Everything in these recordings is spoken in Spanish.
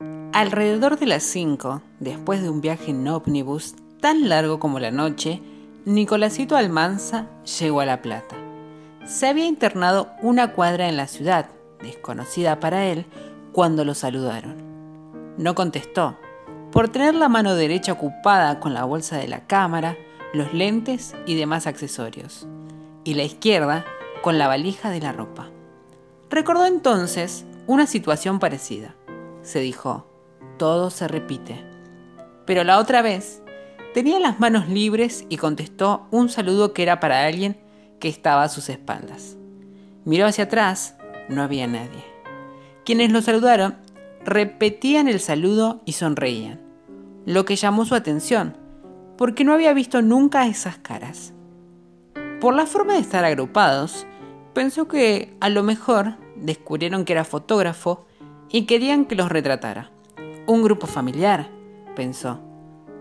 Alrededor de las 5, después de un viaje en ómnibus tan largo como la noche, Nicolásito Almanza llegó a La Plata. Se había internado una cuadra en la ciudad, desconocida para él, cuando lo saludaron. No contestó, por tener la mano derecha ocupada con la bolsa de la cámara, los lentes y demás accesorios, y la izquierda con la valija de la ropa. Recordó entonces una situación parecida. Se dijo, todo se repite. Pero la otra vez tenía las manos libres y contestó un saludo que era para alguien que estaba a sus espaldas. Miró hacia atrás, no había nadie. Quienes lo saludaron repetían el saludo y sonreían, lo que llamó su atención, porque no había visto nunca esas caras. Por la forma de estar agrupados, pensó que a lo mejor descubrieron que era fotógrafo y querían que los retratara. Un grupo familiar, pensó.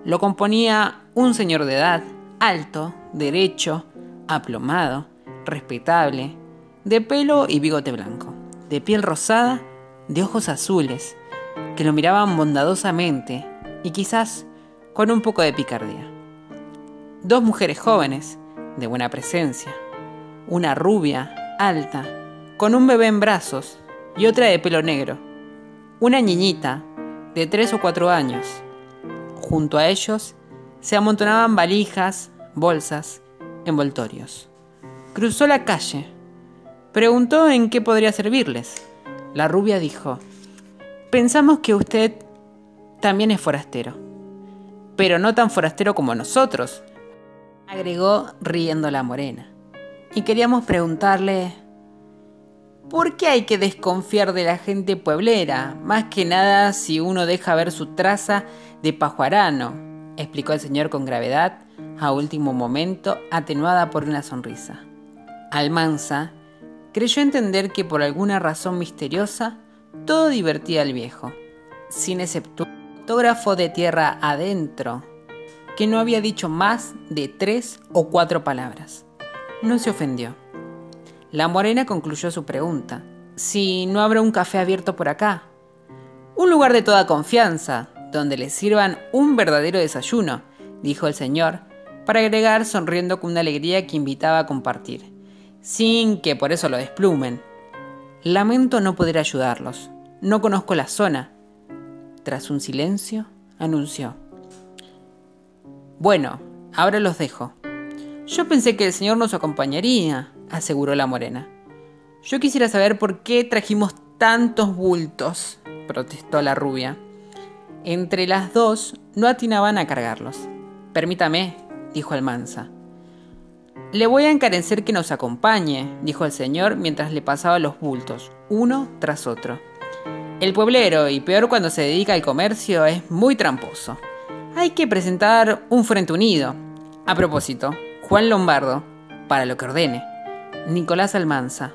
Lo componía un señor de edad, alto, derecho, aplomado, respetable, de pelo y bigote blanco, de piel rosada, de ojos azules, que lo miraban bondadosamente y quizás con un poco de picardía. Dos mujeres jóvenes, de buena presencia, una rubia, alta, con un bebé en brazos y otra de pelo negro, una niñita de tres o cuatro años. Junto a ellos se amontonaban valijas, bolsas, envoltorios. Cruzó la calle. Preguntó en qué podría servirles. La rubia dijo, pensamos que usted también es forastero, pero no tan forastero como nosotros, agregó riendo la morena. Y queríamos preguntarle ¿Por qué hay que desconfiar de la gente pueblera? Más que nada si uno deja ver su traza de pajuarano, explicó el señor con gravedad, a último momento, atenuada por una sonrisa. Almanza creyó entender que por alguna razón misteriosa todo divertía al viejo, sin excepto fotógrafo de tierra adentro, que no había dicho más de tres o cuatro palabras. No se ofendió. La morena concluyó su pregunta. Si no habrá un café abierto por acá. Un lugar de toda confianza, donde le sirvan un verdadero desayuno, dijo el señor, para agregar sonriendo con una alegría que invitaba a compartir, sin que por eso lo desplumen. Lamento no poder ayudarlos. No conozco la zona. Tras un silencio, anunció. Bueno, ahora los dejo. Yo pensé que el señor nos acompañaría, aseguró la morena. Yo quisiera saber por qué trajimos tantos bultos, protestó la rubia. Entre las dos no atinaban a cargarlos. Permítame, dijo Almanza. Le voy a encarecer que nos acompañe, dijo el señor mientras le pasaba los bultos, uno tras otro. El pueblero, y peor cuando se dedica al comercio, es muy tramposo. Hay que presentar un frente unido. A propósito, Juan Lombardo, para lo que ordene. Nicolás Almanza.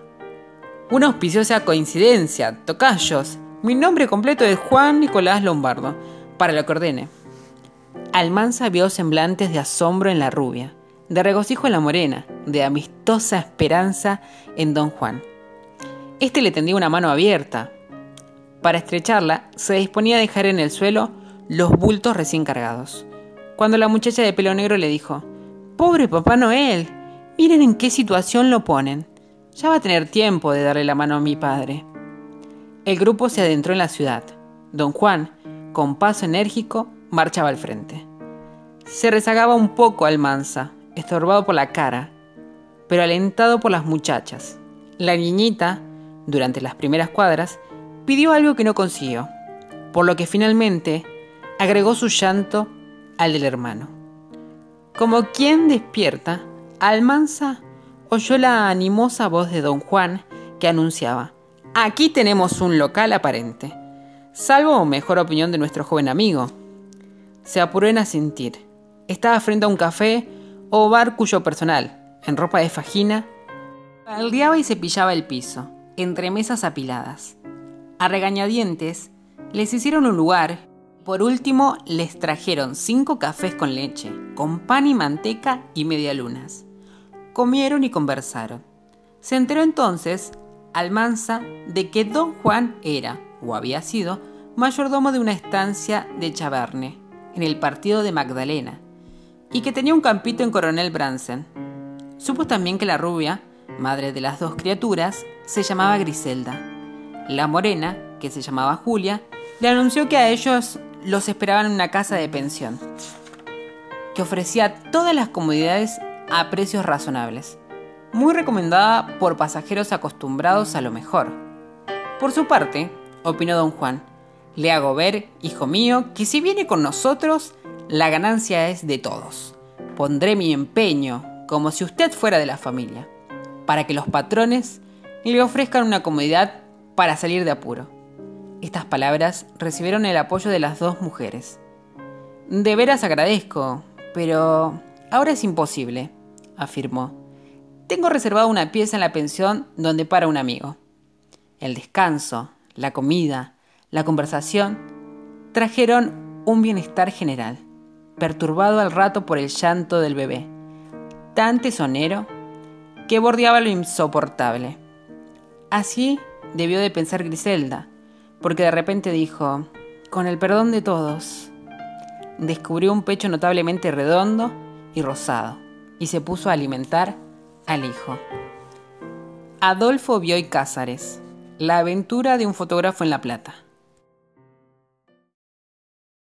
Una auspiciosa coincidencia, tocayos. Mi nombre completo es Juan Nicolás Lombardo, para lo que ordene. Almanza vio semblantes de asombro en la rubia, de regocijo en la morena, de amistosa esperanza en don Juan. Este le tendía una mano abierta. Para estrecharla, se disponía a dejar en el suelo los bultos recién cargados. Cuando la muchacha de pelo negro le dijo, Pobre Papá Noel, Miren en qué situación lo ponen. Ya va a tener tiempo de darle la mano a mi padre. El grupo se adentró en la ciudad. Don Juan, con paso enérgico, marchaba al frente. Se rezagaba un poco Almanza, estorbado por la cara, pero alentado por las muchachas. La niñita, durante las primeras cuadras, pidió algo que no consiguió, por lo que finalmente agregó su llanto al del hermano. Como quien despierta, Almanza oyó la animosa voz de don Juan que anunciaba, aquí tenemos un local aparente, salvo mejor opinión de nuestro joven amigo. Se apuró en asentir. Estaba frente a un café o bar cuyo personal, en ropa de fajina, baldeaba y cepillaba el piso, entre mesas apiladas. A regañadientes, les hicieron un lugar. Por último, les trajeron cinco cafés con leche, con pan y manteca y medialunas comieron y conversaron. Se enteró entonces Almanza de que don Juan era, o había sido, mayordomo de una estancia de Chaverne, en el partido de Magdalena, y que tenía un campito en Coronel Bransen. Supo también que la rubia, madre de las dos criaturas, se llamaba Griselda. La morena, que se llamaba Julia, le anunció que a ellos los esperaban en una casa de pensión, que ofrecía todas las comodidades a precios razonables, muy recomendada por pasajeros acostumbrados a lo mejor. Por su parte, opinó don Juan, le hago ver, hijo mío, que si viene con nosotros, la ganancia es de todos. Pondré mi empeño, como si usted fuera de la familia, para que los patrones le ofrezcan una comodidad para salir de apuro. Estas palabras recibieron el apoyo de las dos mujeres. De veras agradezco, pero ahora es imposible, afirmó. Tengo reservada una pieza en la pensión donde para un amigo. El descanso, la comida, la conversación trajeron un bienestar general, perturbado al rato por el llanto del bebé, tan tesonero que bordeaba lo insoportable. Así debió de pensar Griselda, porque de repente dijo, con el perdón de todos, descubrió un pecho notablemente redondo y rosado, y se puso a alimentar al hijo. Adolfo Bioy Cázares, La aventura de un fotógrafo en La Plata.